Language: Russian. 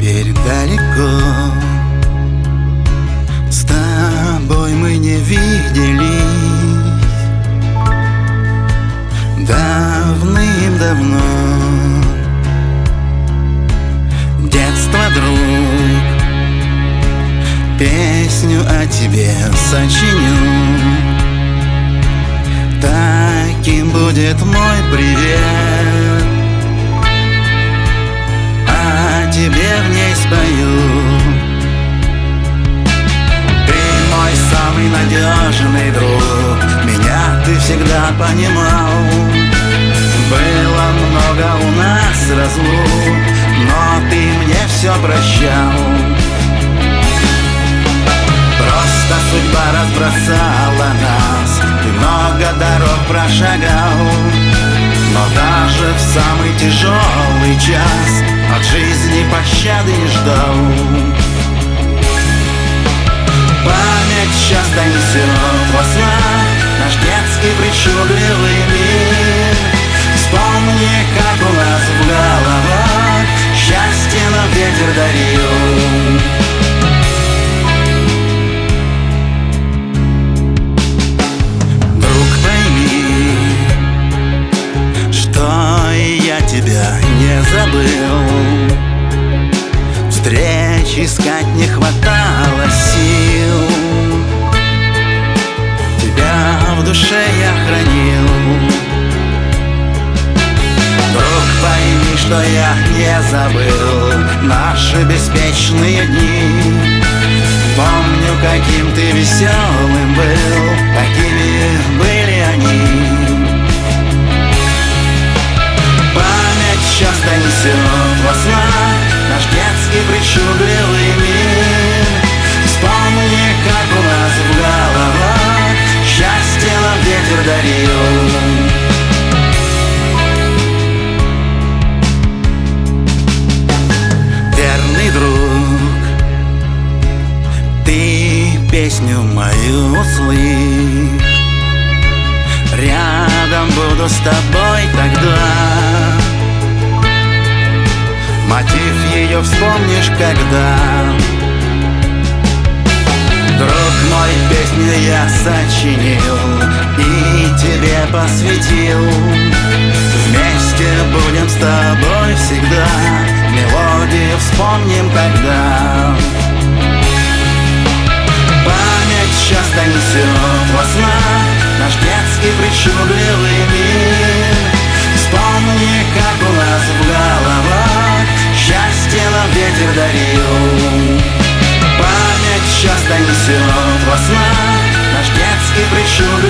теперь далеко С тобой мы не виделись. Давным-давно. Детство, друг. Песню о тебе сочиню. Таким будет мой привет всегда понимал. Было много у нас разлук Но ты мне все прощал. Просто судьба разбросала нас много дорог прошагал. Но даже в самый тяжелый час От жизни пощады не ждал. Память часто несет во снах Наш детский причудливый мир. Вспомни, как у нас в головах душе я хранил. Друг, пойми, что я не забыл Наши беспечные дни. Помню, каким ты веселым был Какими были они. Часто несет во снах Наш детский причудливый мир услышь Рядом буду с тобой тогда. Мотив ее вспомнишь, когда. Друг мой, песню я сочинил И тебе посвятил. Вместе будем с тобой всегда. Мелодию вспомним тогда несет во снах Наш детский причудливый мир. Вспомни, как у нас в головах. Счастье нам ветер дарил. Память часто несет во снах. Наш детский причудливый